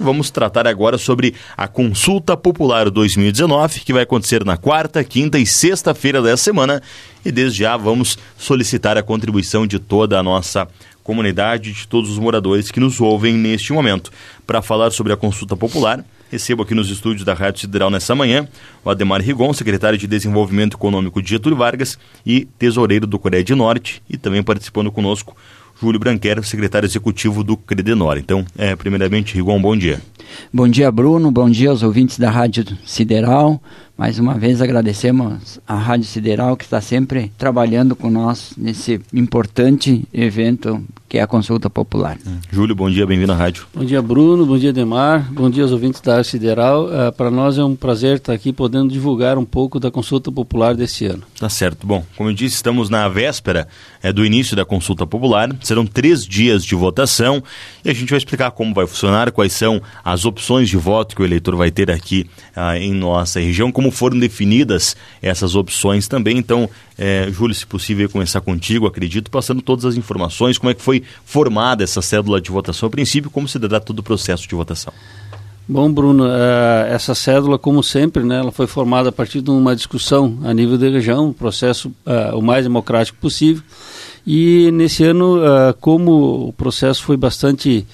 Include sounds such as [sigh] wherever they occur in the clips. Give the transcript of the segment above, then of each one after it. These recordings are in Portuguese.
Vamos tratar agora sobre a Consulta Popular 2019, que vai acontecer na quarta, quinta e sexta-feira dessa semana. E desde já vamos solicitar a contribuição de toda a nossa comunidade, de todos os moradores que nos ouvem neste momento. Para falar sobre a Consulta Popular, recebo aqui nos estúdios da Rádio Sideral nessa manhã o Ademar Rigon, secretário de Desenvolvimento Econômico de Getúlio Vargas e tesoureiro do Coreia de Norte, e também participando conosco Júlio Branquero, secretário executivo do Credenor. Então, é, primeiramente, Rigon, bom dia. Bom dia, Bruno. Bom dia aos ouvintes da Rádio Sideral. Mais uma vez agradecemos à Rádio Sideral que está sempre trabalhando com nós nesse importante evento que é a consulta popular. Hum. Júlio, bom dia, bem-vindo à rádio. Bom dia, Bruno, bom dia, Demar, bom dia aos ouvintes da Rádio Sideral. Uh, Para nós é um prazer estar aqui podendo divulgar um pouco da consulta popular desse ano. Tá certo. Bom, como eu disse, estamos na véspera é, do início da consulta popular. Serão três dias de votação e a gente vai explicar como vai funcionar, quais são as opções de voto que o eleitor vai ter aqui uh, em nossa região, como foram definidas essas opções também. Então, é, Júlio, se possível, começar contigo, acredito, passando todas as informações, como é que foi formada essa cédula de votação, a princípio, como se dará todo o processo de votação. Bom, Bruno, uh, essa cédula, como sempre, né, ela foi formada a partir de uma discussão a nível da região, um processo uh, o mais democrático possível. E nesse ano, uh, como o processo foi bastante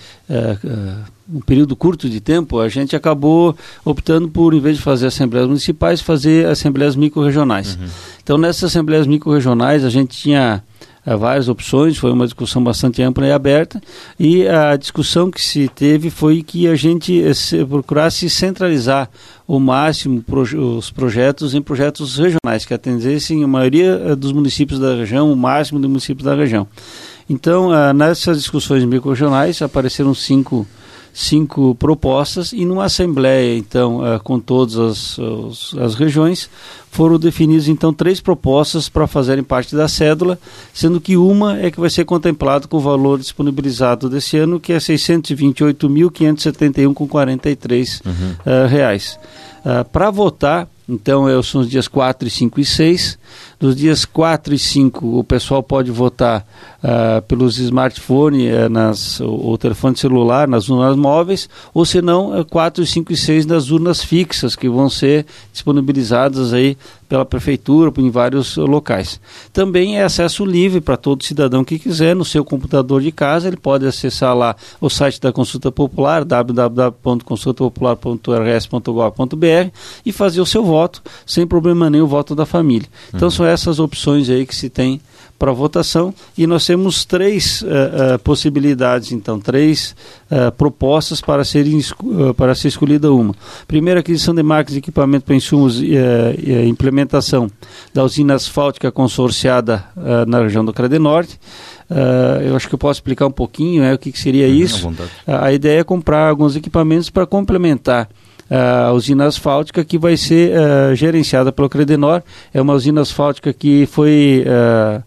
um período curto de tempo, a gente acabou optando por, em vez de fazer assembleias municipais, fazer assembleias micro-regionais. Uhum. Então, nessas assembleias micro-regionais, a gente tinha uh, várias opções, foi uma discussão bastante ampla e aberta, e a discussão que se teve foi que a gente eh, se, procurasse centralizar o máximo os projetos em projetos regionais, que atendessem a maioria uh, dos municípios da região, o máximo dos municípios da região. Então, uh, nessas discussões micro-regionais, apareceram cinco cinco propostas e numa assembleia, então, uh, com todas as, as, regiões, foram definidas, então, três propostas para fazerem parte da cédula, sendo que uma é que vai ser contemplado com o valor disponibilizado desse ano, que é R$ 628.571,43 uhum. uh, reais. Uh, para votar, então, é, são os dias 4, 5 e 6. Nos dias 4 e 5, o pessoal pode votar uh, pelos smartphones, uh, nas, o, telefone celular, nas urnas móveis, ou se não, uh, 4, 5 e 6 nas urnas fixas, que vão ser disponibilizadas aí pela prefeitura em vários locais. Também é acesso livre para todo cidadão que quiser no seu computador de casa, ele pode acessar lá o site da Consulta Popular, www.consultapopular.rs.gov.br e fazer o seu voto sem problema nenhum, o voto da família. Então uhum. são essas opções aí que se tem para votação e nós temos três uh, uh, possibilidades, então, três uh, propostas para ser, para ser escolhida uma. Primeiro, aquisição de máquinas e equipamento para insumos e implementação da usina asfáltica consorciada na região do Credenorte. Uh, eu acho que eu posso explicar um pouquinho né, o que, que seria uhum, isso. a ideia é comprar alguns equipamentos para complementar a usina asfáltica que vai ser uh, gerenciada pelo Credenor. É uma usina asfáltica que foi uh,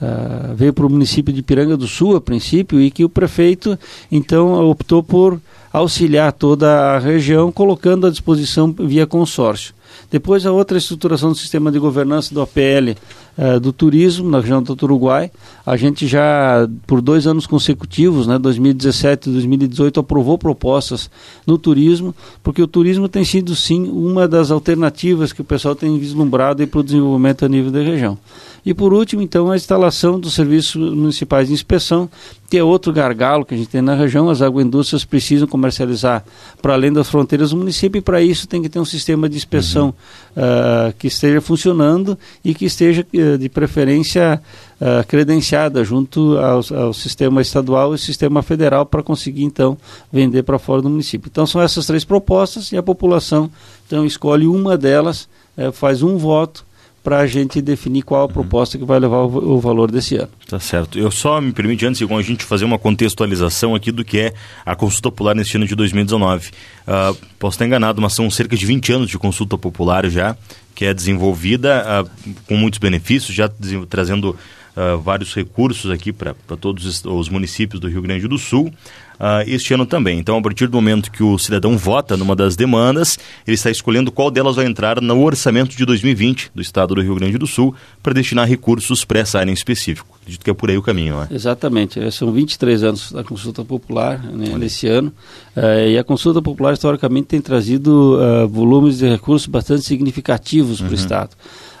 uh, veio para o município de Piranga do Sul a princípio e que o prefeito então optou por auxiliar toda a região colocando à disposição via consórcio. Depois a outra estruturação do sistema de governança do APL uh, do turismo na região do Uruguai. A gente já, por dois anos consecutivos, né, 2017 e 2018, aprovou propostas no turismo, porque o turismo tem sido, sim, uma das alternativas que o pessoal tem vislumbrado para o desenvolvimento a nível da região. E por último, então, a instalação dos serviços municipais de inspeção, que é outro gargalo que a gente tem na região. As agroindústrias precisam comercializar para além das fronteiras do município e para isso tem que ter um sistema de inspeção uhum. uh, que esteja funcionando e que esteja, uh, de preferência, uh, credenciada junto ao, ao, sistema estadual e sistema federal para conseguir, então, vender para fora do município. Então, são essas três propostas e a população, então, escolhe uma delas, eh, faz um voto para a gente definir qual a proposta que vai levar o, o, valor desse ano. Tá certo. Eu só me permite, antes de a gente fazer uma contextualização aqui do que é a consulta popular neste ano de 2019. Uh, ah, posso estar enganado, mas são cerca de 20 anos de consulta popular já, que é desenvolvida uh, com muitos benefícios, já trazendo uh, vários recursos aqui para todos os municípios do Rio Grande do Sul. Uh, este ano também. Então, a partir do momento que o cidadão vota numa das demandas, ele está escolhendo qual delas vai entrar no orçamento de 2020 do Estado do Rio Grande do Sul para destinar recursos para essa área em específico. Acredito que é por aí o caminho, não é? Exatamente. É, são 23 anos da consulta popular né, nesse ano. Uh, e a consulta popular, historicamente, tem trazido uh, volumes de recursos bastante significativos para o uhum. Estado.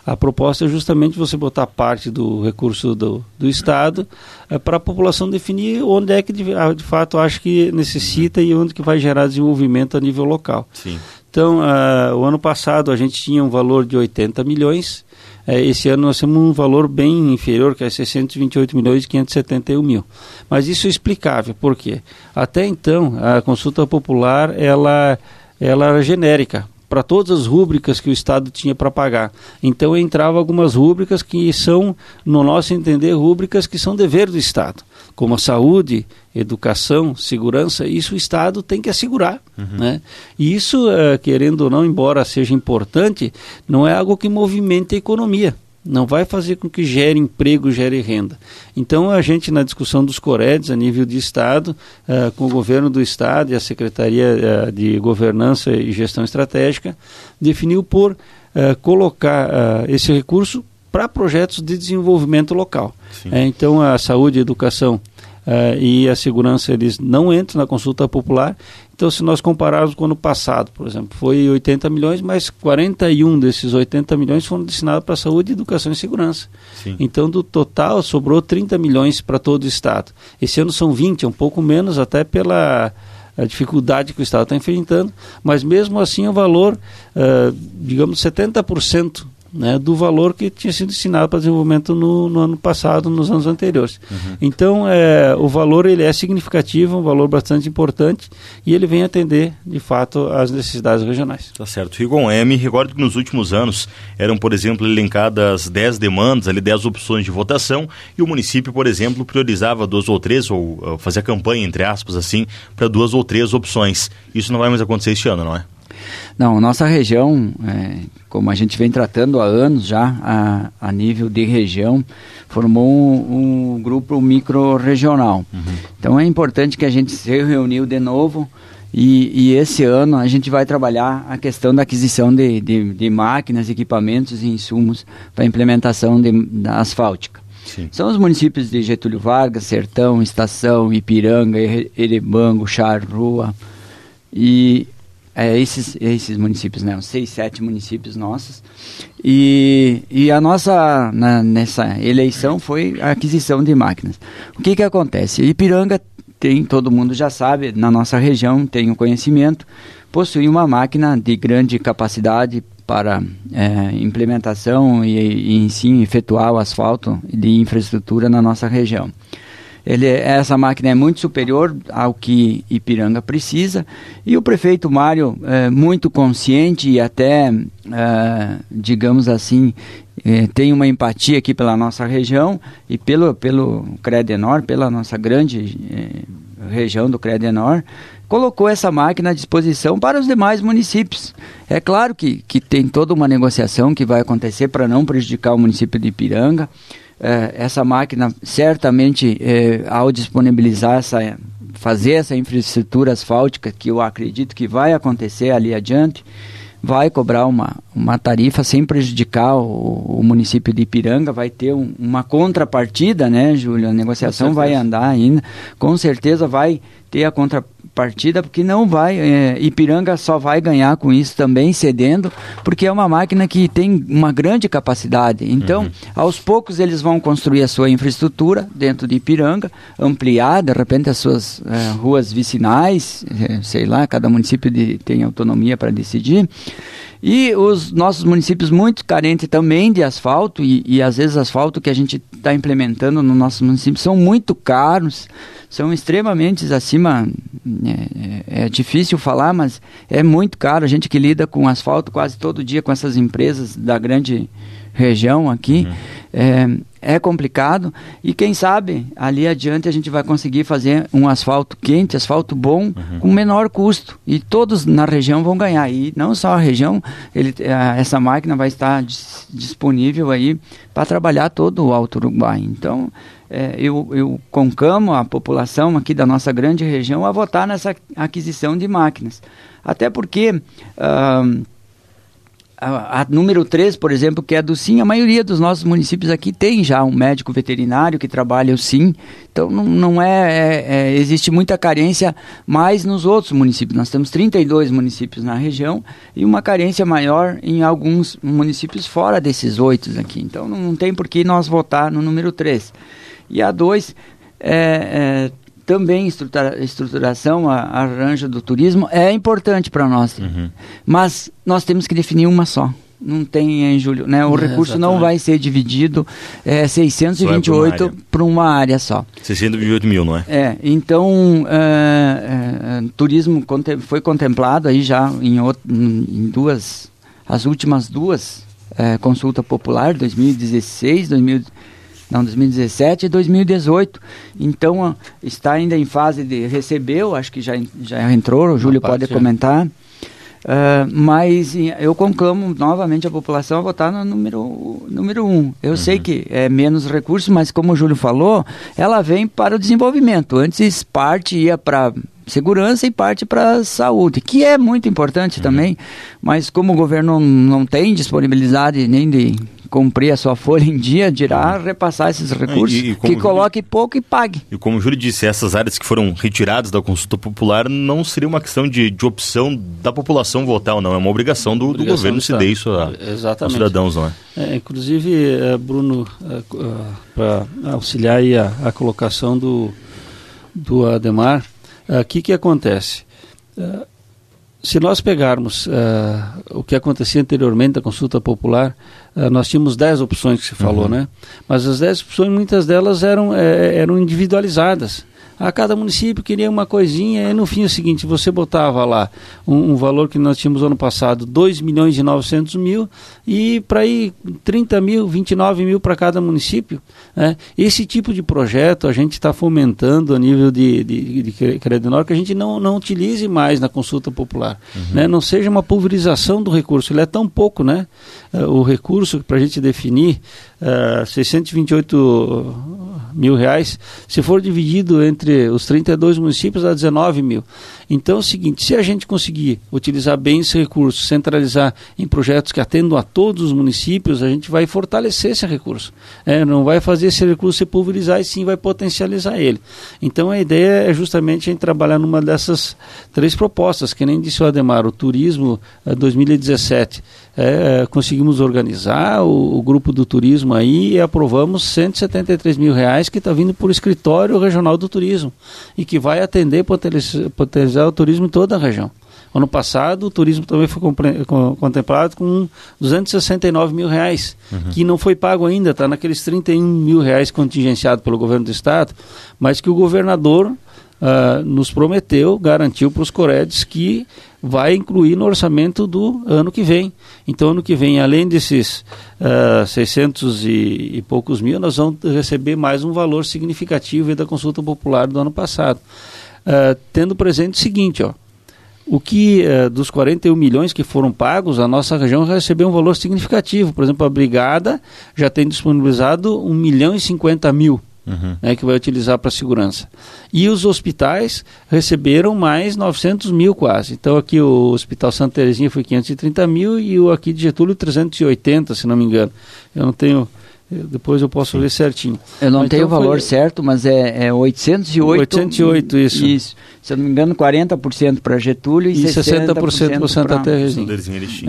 A proposta é justamente você botar parte do recurso do, do Estado é, para a população definir onde é que de, ah, de, fato acha que necessita e onde que vai gerar desenvolvimento a nível local. Sim. Então, uh, o ano passado a gente tinha um valor de 80 milhões, uh, esse ano nós temos um valor bem inferior, que é 628 milhões e 571 mil. Mas isso é explicável, por quê? Até então, a consulta popular, ela, ela era genérica, para todas as rúbricas que o Estado tinha para pagar. Então entrava algumas rúbricas que são, no nosso entender, rúbricas que são dever do Estado, como a saúde, educação, segurança, isso o Estado tem que assegurar. Uhum. Né? E isso, eh, querendo ou não, embora seja importante, não é algo que movimente a economia não vai fazer com que gere emprego, gere renda. Então, a gente, na discussão dos Coredes, a nível de Estado, uh, com o governo do Estado e a Secretaria uh, de Governança e Gestão Estratégica, definiu por uh, colocar esse recurso para projetos de desenvolvimento local. Então, a saúde a educação Uh, e a segurança eles não entram na consulta popular. Então, se nós compararmos com o ano passado, por exemplo, foi 80 milhões, mas 41 desses 80 milhões foram destinados para saúde, educação e segurança. Sim. Então, do total, sobrou 30 milhões para todo o Estado. Esse ano são 20, é um pouco menos, até pela a dificuldade que o Estado está enfrentando, mas mesmo assim o valor, uh, digamos, 70% né, do valor que tinha sido destinado para desenvolvimento no, no, ano passado, nos anos anteriores. Uhum. Então, é, o valor ele é significativo, um valor bastante importante e ele vem atender, de fato, às necessidades regionais. Tá certo. Rigon, é, me recordo que nos últimos anos eram, por exemplo, elencadas 10 demandas, ali 10 opções de votação e o município, por exemplo, priorizava duas ou três, ou, ou fazia campanha, entre aspas, assim, para duas ou três opções. Isso não vai mais acontecer este ano, não é? Não, nossa região, é, como a gente vem tratando há anos já, a, a nível de região, formou um, um grupo micro-regional. Uhum. Então é importante que a gente se reuniu de novo e, e, esse ano a gente vai trabalhar a questão da aquisição de, de, de máquinas, equipamentos e insumos para a implementação de, da asfáltica. Sim. São os municípios de Getúlio Vargas, Sertão, Estação, Ipiranga, Erebango, Charrua. E é, esses, esses municípios, né? Os seis, sete municípios nossos. E, e a nossa, na, nessa eleição, foi a aquisição de máquinas. O que que acontece? Ipiranga tem, todo mundo já sabe, na nossa região tem o conhecimento, possui uma máquina de grande capacidade para é, implementação e, e, em si, efetuar o asfalto de infraestrutura na nossa região. Ele, essa máquina é muito superior ao que Ipiranga precisa e o prefeito Mário é muito consciente e até, é, digamos assim, é, tem uma empatia aqui pela nossa região e pelo, pelo Credenor, pela nossa grande é, região do Credenor, colocou essa máquina à disposição para os demais municípios. É claro que, que tem toda uma negociação que vai acontecer para não prejudicar o município de Ipiranga essa máquina certamente é, ao disponibilizar essa fazer essa infraestrutura asfáltica que eu acredito que vai acontecer ali adiante vai cobrar uma, uma tarifa sem prejudicar o, o município de Ipiranga, vai ter um, uma contrapartida, né, Júlio? A negociação vai andar ainda, com certeza vai ter a contrapartida partida, porque não vai, é, Ipiranga só vai ganhar com isso também, cedendo, porque é uma máquina que tem uma grande capacidade. Então, uhum. aos poucos eles vão construir a sua infraestrutura dentro de Ipiranga, ampliar, de repente, as suas é, ruas vicinais, é, sei lá, cada município de, tem autonomia para decidir. E os nossos municípios muito carentes também de asfalto, e, e às vezes asfalto que a gente está implementando no nosso município são muito caros, são extremamente acima. É, é, é, difícil falar, mas é muito caro. A gente que lida com asfalto quase todo dia com essas empresas da grande região aqui. Uhum. É, é complicado e quem sabe ali adiante a gente vai conseguir fazer um asfalto quente, asfalto bom, uhum. com menor custo e todos na região vão ganhar e não só a região, ele, essa máquina vai estar dis, disponível aí para trabalhar todo o Alto Uruguai. Então é, eu, eu concamo a população aqui da nossa grande região a votar nessa aquisição de máquinas, até porque uh, a, a, número 3, por exemplo, que é do SIM, a maioria dos nossos municípios aqui tem já um médico veterinário que trabalha o SIM, então não, não é, é, é, existe muita carência mais nos outros municípios. Nós temos 32 municípios na região e uma carência maior em alguns municípios fora desses oito aqui. Então não, não tem por que nós votar no número 3. E a 2 é, é também estrutura, estruturação, a, a arranjo do turismo é importante para nós. Uhum. Mas nós temos que definir uma só. Não tem em julho, né? O é, recurso exatamente. não vai ser dividido é 628 é para uma área só. 628 mil, não é? É, então é, é, turismo foi contemplado aí já em, em duas, as últimas duas é, consulta popular, 2016, 2017 não, 2017 e 2018. Então, está ainda em fase de recebeu, acho que já, já entrou, o Júlio pode comentar. Uh, mas eu conclamo novamente a população a votar no número, número um. Eu uhum. sei que é menos recursos, mas como o Júlio falou, ela vem para o desenvolvimento. Antes parte ia para segurança e parte para saúde, que é muito importante uhum. também, mas como o governo não tem disponibilidade nem de cumprir a sua folha em dia, dirá repassar esses recursos, e, e que coloque Júlio, pouco e pague. E como o Júlio disse, essas áreas que foram retiradas da consulta popular não seria uma questão de, de opção da população votar ou não, é uma obrigação do, do governo se der isso a, aos cidadãos, não é? é inclusive, é, Bruno, é, para auxiliar aí a, a, colocação do, do Ademar, o que, que acontece? se nós pegarmos uh, o que acontecia anteriormente da consulta popular, nós tínhamos 10 opções que se falou, uhum. né? Mas as 10 opções, muitas delas eram, é, eram individualizadas a cada município queria uma coisinha, e no fim é o seguinte, você botava lá um, um valor que nós tínhamos ano passado, 2 milhões e 900 mil, e para ir 30 mil, 29 mil para cada município. Né? Esse tipo de projeto a gente está fomentando a nível de, de, de que a gente não, não utilize mais na consulta popular. Uhum. Né? Não seja uma pulverização do recurso, ele é tão pouco, né? O recurso para a gente definir, uh, eh, 628 mil reais, se for dividido entre os 32 municípios, dá 19 mil. Então é o seguinte, se a gente conseguir utilizar bem esse recurso, centralizar em projetos que atendam a todos os municípios, a gente vai fortalecer esse recurso. É, não vai fazer esse recurso se pulverizar e sim vai potencializar ele. Então a ideia é justamente a gente trabalhar numa dessas três propostas, que nem disse o Ademar, o Turismo 2017. É, é, conseguimos organizar o, o, grupo do turismo aí e aprovamos 173 mil reais que está vindo por escritório regional do turismo e que vai atender potencializar o turismo em toda a região. Ano passado, o turismo também foi contemplado com 269 mil reais, uhum. que não foi pago ainda, está naqueles 31 mil reais contingenciado pelo governo do estado, mas que o governador uh, nos prometeu, garantiu para os Coredes que vai incluir no orçamento do ano que vem. Então, ano que vem, além desses uh, ah, 600 e, e, poucos mil, nós vamos receber mais um valor significativo da consulta popular do ano passado. Uh, tendo presente o seguinte, ó, o que uh, dos 41 milhões que foram pagos, a nossa região recebeu um valor significativo. Por exemplo, a Brigada já tem disponibilizado 1 milhão e 50 mil uhum. né, que vai utilizar para segurança. E os hospitais receberam mais 900 mil quase. Então aqui o Hospital Santa Terezinha foi 530 mil e o aqui de Getúlio 380, se não me engano. Eu não tenho depois eu posso ver certinho. Eu não mas tenho então o valor foi... certo, mas é, é 808. 808, isso. Isso. Se eu não me engano, 40% para Getúlio e, e 60%, 60 para Santa Terezinha.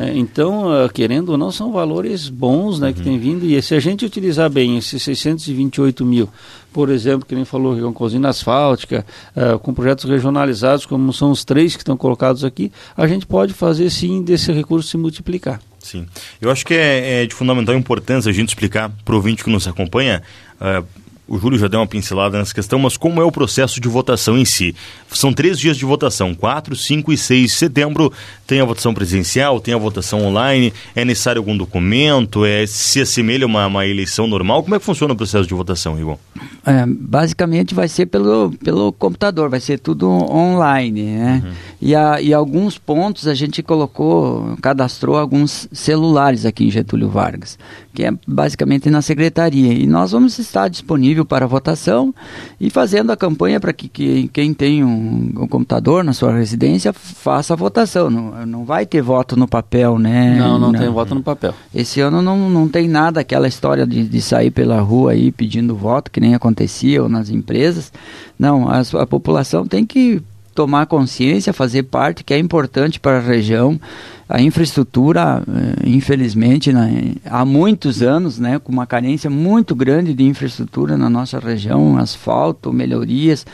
É, então, ah, querendo ou não, são valores bons né, uhum. que tem vindo. E se a gente utilizar bem esses 628 mil, por exemplo, que nem falou, com cozina asfáltica, uh, com projetos regionalizados, como são os três que estão colocados aqui, a gente pode fazer sim desse recurso se multiplicar. Sim. Eu acho que é, é de fundamental importância a gente explicar para o ouvinte que nos acompanha. Uh, o Júlio já deu uma pincelada nessa questão, mas como é o processo de votação em si? São três dias de votação, 4, 5 e 6 de setembro. Tem a votação presencial, tem a votação online. É necessário algum documento? É, se assemelha a uma, uma eleição normal? Como é que funciona o processo de votação, Igor? É, basicamente vai ser pelo, pelo computador, vai ser tudo online, né? Uhum. E, a, e alguns pontos a gente colocou, cadastrou alguns celulares aqui em Getúlio Vargas, que é basicamente na secretaria. E nós vamos estar disponível para votação e fazendo a campanha para que, que, quem tem um, um, computador na sua residência faça a votação. Não, não vai ter voto no papel, né? Não, não, não. tem voto no papel. Esse ano não, não tem nada, aquela história de, de sair pela rua aí pedindo voto, que nem acontecia ou nas empresas. Não, a, a população tem que tomar consciência, fazer parte, que é importante para a região. A infraestrutura, eh, infelizmente, né, há muitos anos, né, com uma carência muito grande de infraestrutura na nossa região, asfalto, melhorias,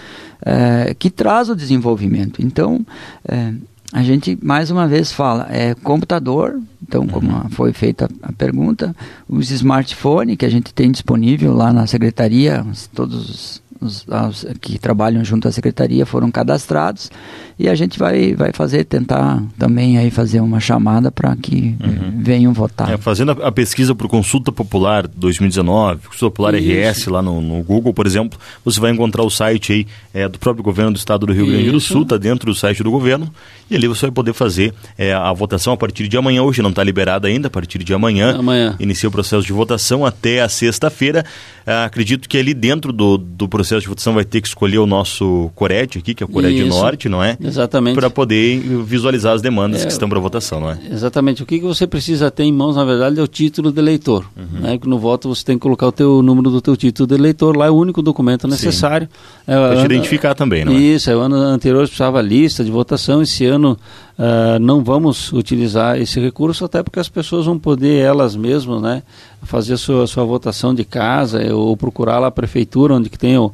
é, que traz o desenvolvimento. Então, é, a gente mais uma vez fala, é computador, então como uhum. foi feita a pergunta, os smartphones que a gente tem disponível lá na secretaria, todos os os, os, que trabalham junto à secretaria foram cadastrados e a gente vai, vai fazer, tentar também aí fazer uma chamada para que uhum. venham votar. É, fazendo a, a pesquisa por Consulta Popular 2019, Consulta Popular Isso. RS lá no, no, Google, por exemplo, você vai encontrar o site aí é, do próprio governo do estado do Rio Grande do Sul, está dentro do site do governo, e ali você vai poder fazer é, a votação a partir de amanhã, hoje não está liberada ainda, a partir de amanhã, amanhã. inicia o processo de votação até a sexta-feira. Ah, acredito que ali dentro do, do processo de votação vai ter que escolher o nosso Cored aqui, que é o Cored. Norte, não é? Exatamente. Para poder visualizar as demandas é, que estão para votação, não é? Exatamente. O que, que você precisa ter em mãos, na verdade, é o título de eleitor. Uhum. Né? Que no voto você tem que colocar o teu número do teu título de eleitor, lá é o único documento necessário. É, para te identificar também, não é? Isso, é, o ano anterior precisava lista de votação, esse ano uh, não vamos utilizar esse recurso, até porque as pessoas vão poder elas mesmas, né, fazer a sua, sua votação de casa ou procurar lá a prefeitura onde que tem o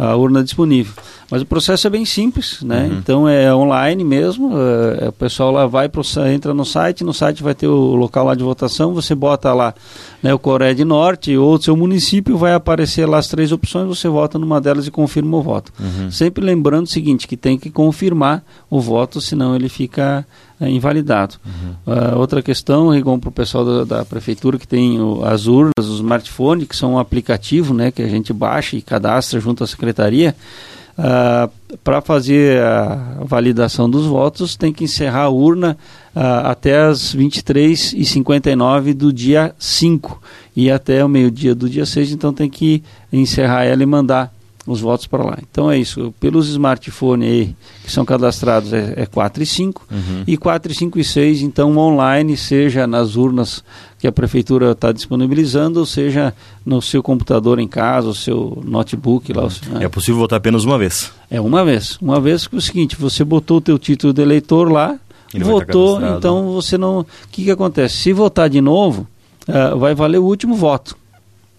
a urna disponível. Mas o processo é bem simples, né? Uhum. Então é online mesmo. É, o pessoal lá vai pro, entra no site, no site vai ter o local lá de votação. Você bota lá né, o Coreia de Norte ou o seu município, vai aparecer lá as três opções. Você vota numa delas e confirma o voto. Uhum. Sempre lembrando o seguinte, que tem que confirmar o voto, senão ele fica é, invalidado. Uhum. Uh, outra questão, Rigon, para o pessoal da, da, prefeitura que tem o, as urnas, os smartphones, que são um aplicativo, né, que a gente baixa e cadastra junto à secretaria. Uh, para fazer a validação dos votos, tem que encerrar a urna uh, até as 23h59 do dia 5 e até o meio-dia do dia 6, então tem que encerrar ela e mandar os votos para lá. Então é isso. Pelos smartphones aí, que são cadastrados é, é 4 e 5, uhum. e 4 e 5 e 6, então online, seja nas urnas que a prefeitura está disponibilizando, ou seja no seu computador em casa, o seu notebook lá. Né? É possível votar apenas uma vez? É uma vez. Uma vez que é o seguinte, você botou o teu título de eleitor lá, Ele votou, então você não... O que, que acontece? Se votar de novo, uh, vai valer o último voto.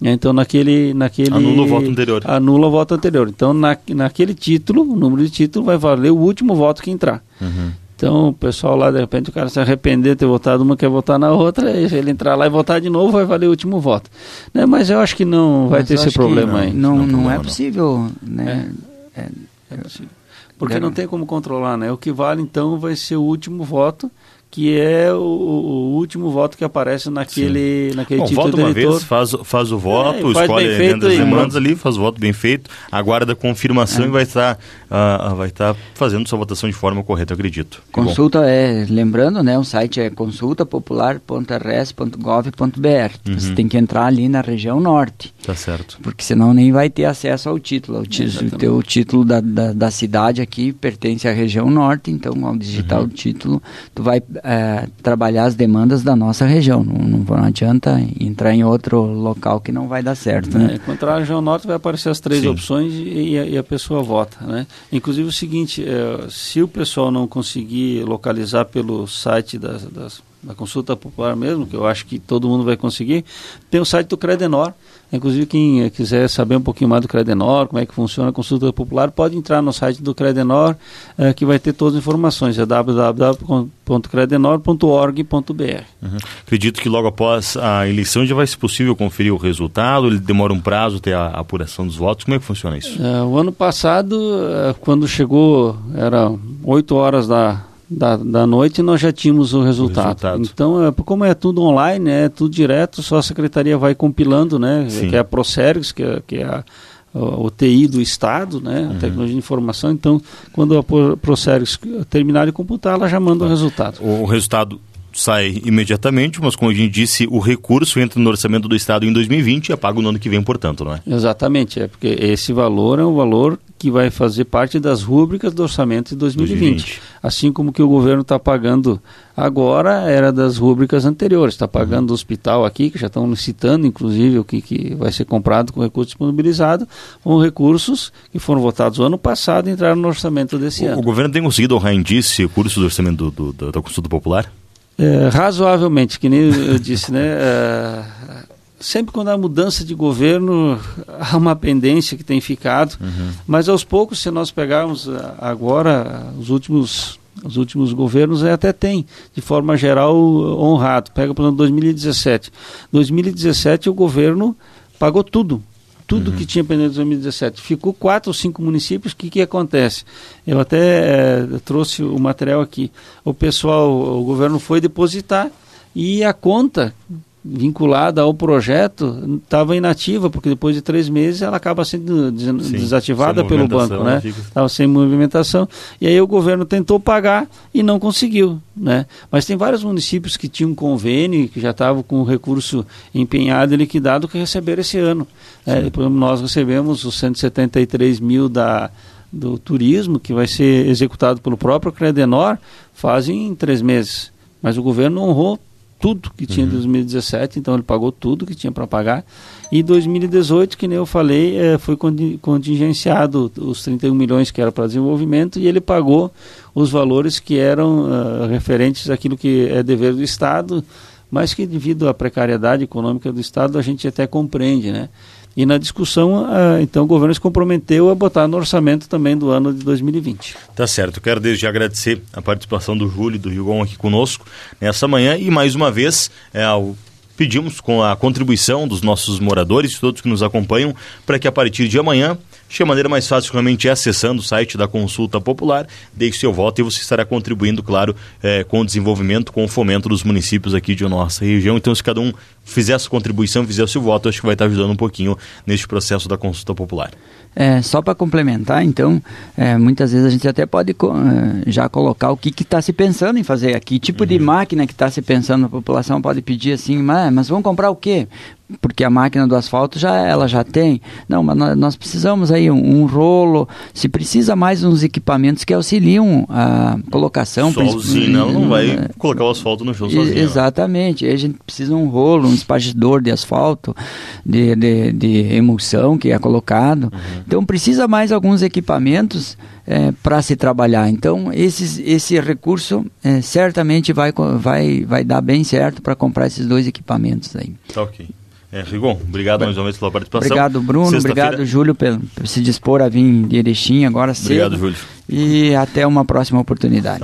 Então, naquele, naquele. Anula o voto anterior. Anula o voto anterior. Então, na, naquele título, o número de título vai valer o último voto que entrar. Uhum. Então, o pessoal lá, de repente, o cara se arrepender de ter votado uma, quer votar na outra, ele entrar lá e votar de novo, vai valer o último voto. Né? Mas eu acho que não vai Mas ter esse problema não, aí. Não, não, não, é possível, né? É, é, é possível. Porque não tem como controlar, né? O que vale, então, vai ser o último voto que é o, o, último voto que aparece naquele, naquele Bom, título vota uma vez, faz, faz o voto, é, escolhe dentro das demandas ali, faz o voto bem feito, aguarda a confirmação é. e vai estar, uh, vai estar fazendo sua votação de forma correta, acredito. Consulta é, lembrando, né, o site é consultapopular.rs.gov.br. Uhum. Você tem que entrar ali na região norte. Tá certo. Porque senão nem vai ter acesso ao título. O, título, o teu título da, da, da, cidade aqui pertence à região norte, então ao digitar uhum. o título, tu vai é, trabalhar as demandas da nossa região. Não, não, adianta entrar em outro local que não vai dar certo. Né? É, encontrar a região norte vai aparecer as três Sim. opções e, e, a, pessoa vota. Né? Inclusive o seguinte, é, se o pessoal não conseguir localizar pelo site das, das da consulta popular mesmo, que eu acho que todo mundo vai conseguir, tem o site do Credenor. Inclusive, quem quiser saber um pouquinho mais do Credenor, como é que funciona a consulta popular, pode entrar no site do Credenor, eh, que vai ter todas as informações. É www.credenor.org.br. Uhum. Acredito que logo após a eleição já vai ser possível conferir o resultado, ele demora um prazo até a apuração dos votos. Como é que funciona isso? Eh, o ano passado, eh, quando chegou, era 8 horas da, da, da noite nós já tínhamos o resultado. o resultado. Então, é, como é tudo online, é tudo direto, só a secretaria vai compilando, né? Sim. Que é a Procergs, que é, que é a, o TI do Estado, né? Uhum. A tecnologia de informação. Então, quando a Procergs terminar de computar, ela já manda tá. o resultado. O resultado sai imediatamente, mas como a gente disse, o recurso entra no orçamento do Estado em 2020 e é pago no ano que vem, portanto, não é? Exatamente, é porque esse valor é um valor que vai fazer parte das rúbricas do orçamento de 2020. 2020. Assim como que o governo está pagando agora, era das rúbricas anteriores. Está pagando uhum. o hospital aqui, que já estão licitando, inclusive, o que, que vai ser comprado com recurso disponibilizado, com recursos que foram votados no ano passado e entraram no orçamento desse o, ano. O governo tem conseguido honrar esse curso do orçamento do, do, da consulta popular? É, razoavelmente, que nem eu disse, né? É, sempre quando há mudança de governo, [laughs] há uma pendência que tem ficado, uhum. mas aos poucos, se nós pegarmos agora os últimos os últimos governos até tem, de forma geral, honrado. Pega, por exemplo, 2017. 2017 o governo pagou tudo tudo uhum. que tinha pendente em 2017. Ficou quatro ou cinco municípios, o que, que acontece? Eu até é, trouxe o material aqui. O pessoal, o governo foi depositar e a conta vinculada ao projeto estava inativa, porque depois de três meses ela acaba sendo Sim, desativada pelo banco, né? Estava sem movimentação. E aí o governo tentou pagar e não conseguiu, né? Mas tem vários municípios que tinham convênio, que já estavam com o recurso empenhado e liquidado, que receberam esse ano. É, nós recebemos os 173 mil da do turismo, que vai ser executado pelo próprio Credenor, fazem três meses. Mas o governo honrou tudo que tinha em 2017, uhum. então ele pagou tudo que tinha para pagar. E 2018, que nem eu falei, é, foi contingenciado os 31 milhões que era para desenvolvimento e ele pagou os valores que eram uh, referentes àquilo que é dever do Estado, mas que devido à precariedade econômica do Estado a gente até compreende, né? E na discussão, então, o governo se comprometeu a botar no orçamento também do ano de 2020. Tá certo. Quero desde já agradecer a participação do Júlio e do Rigon aqui conosco nessa manhã e mais uma vez é, pedimos com a contribuição dos nossos moradores, todos que nos acompanham, para que a partir de amanhã A maneira mais fácil realmente é acessando o site da Consulta Popular, deixe seu voto e você estará contribuindo, claro, é, com o desenvolvimento, com o fomento dos municípios aqui de nossa região. Então, se cada um fizer a sua contribuição, fizer o seu voto, acho que vai estar ajudando um pouquinho neste processo da Consulta Popular. É, só para complementar, então, é, muitas vezes a gente até pode é, já colocar o que está se pensando em fazer aqui, tipo uhum. de máquina que está se pensando, a população pode pedir assim, mas, mas vamos comprar o quê? Porque a máquina do asfalto já ela já tem. Não, mas nós, precisamos aí um, um, rolo, se precisa mais uns equipamentos que auxiliam a colocação. Sozinho, ela não vai colocar o asfalto no chão sozinho. Exatamente, aí a gente precisa um rolo, um espargidor de asfalto, de, de, de emulsão que é colocado. Uhum. Então precisa mais alguns equipamentos é, para se trabalhar. Então, esses, esse recurso é, certamente vai, vai, vai dar bem certo para comprar esses dois equipamentos aí. Ok. É, Rigon, obrigado mais uma vez pela participação. Obrigado, Bruno. Obrigado, Júlio, por, se dispor a vir de Erechim agora cedo. Obrigado, Júlio. E até uma próxima oportunidade.